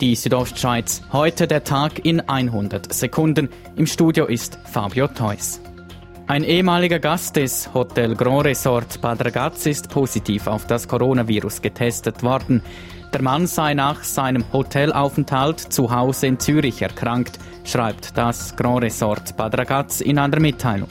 Die Südostschweiz. Heute der Tag in 100 Sekunden. Im Studio ist Fabio Theus. Ein ehemaliger Gast des Hotel Grand Resort Bad Ragaz ist positiv auf das Coronavirus getestet worden. Der Mann sei nach seinem Hotelaufenthalt zu Hause in Zürich erkrankt, schreibt das Grand Resort Bad Ragaz in einer Mitteilung.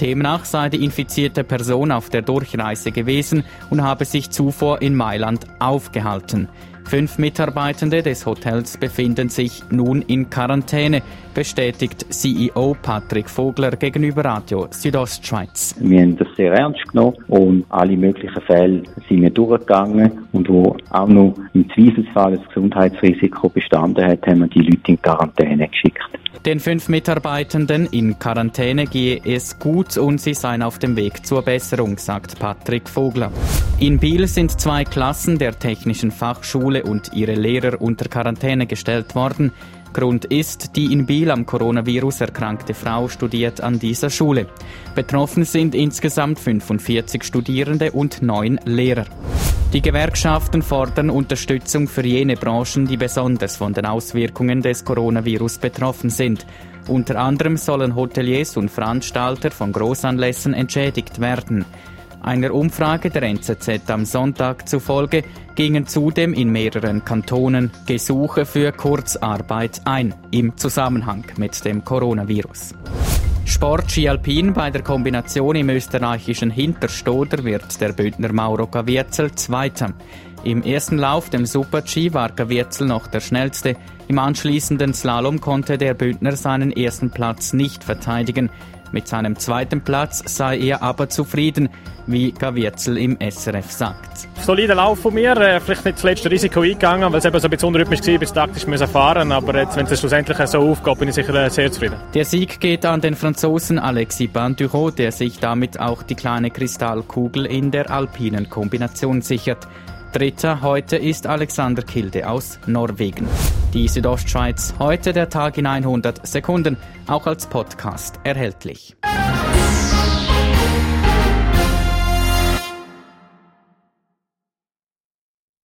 Demnach sei die infizierte Person auf der Durchreise gewesen und habe sich zuvor in Mailand aufgehalten. Fünf Mitarbeitende des Hotels befinden sich nun in Quarantäne, bestätigt CEO Patrick Vogler gegenüber Radio Südostschweiz. Wir haben das sehr ernst genommen und alle möglichen Fälle sind wir durchgegangen und wo auch noch im Zweifelsfall das Gesundheitsrisiko bestanden hat, haben wir die Leute in Quarantäne geschickt. Den fünf Mitarbeitenden in Quarantäne gehe es gut und sie seien auf dem Weg zur Besserung, sagt Patrick Vogler. In Biel sind zwei Klassen der Technischen Fachschule und ihre Lehrer unter Quarantäne gestellt worden. Grund ist, die in Biel am Coronavirus erkrankte Frau studiert an dieser Schule. Betroffen sind insgesamt 45 Studierende und neun Lehrer. Die Gewerkschaften fordern Unterstützung für jene Branchen, die besonders von den Auswirkungen des Coronavirus betroffen sind. Unter anderem sollen Hoteliers und Veranstalter von Großanlässen entschädigt werden. Einer Umfrage der NZZ am Sonntag zufolge gingen zudem in mehreren Kantonen Gesuche für Kurzarbeit ein im Zusammenhang mit dem Coronavirus. Sport Ski Alpin bei der Kombination im österreichischen Hinterstoder wird der Bündner Mauro Gavierzel Zweiter. Im ersten Lauf, dem Super-G, war Gavierzel noch der schnellste. Im anschließenden Slalom konnte der Bündner seinen ersten Platz nicht verteidigen. Mit seinem zweiten Platz sei er aber zufrieden, wie Gavierzel im SRF sagt. Solider Lauf von mir, äh, vielleicht nicht das letzte Risiko eingegangen, weil es eben so ein bisschen unrhythmisch war, bis taktisch müssen fahren aber jetzt, wenn es schlussendlich so aufgeht, bin ich sicher äh, sehr zufrieden. Der Sieg geht an den Franzosen Alexis Banduro, der sich damit auch die kleine Kristallkugel in der alpinen Kombination sichert. Dritter heute ist Alexander Kilde aus Norwegen. Die Südostschweiz, heute der Tag in 100 Sekunden, auch als Podcast erhältlich.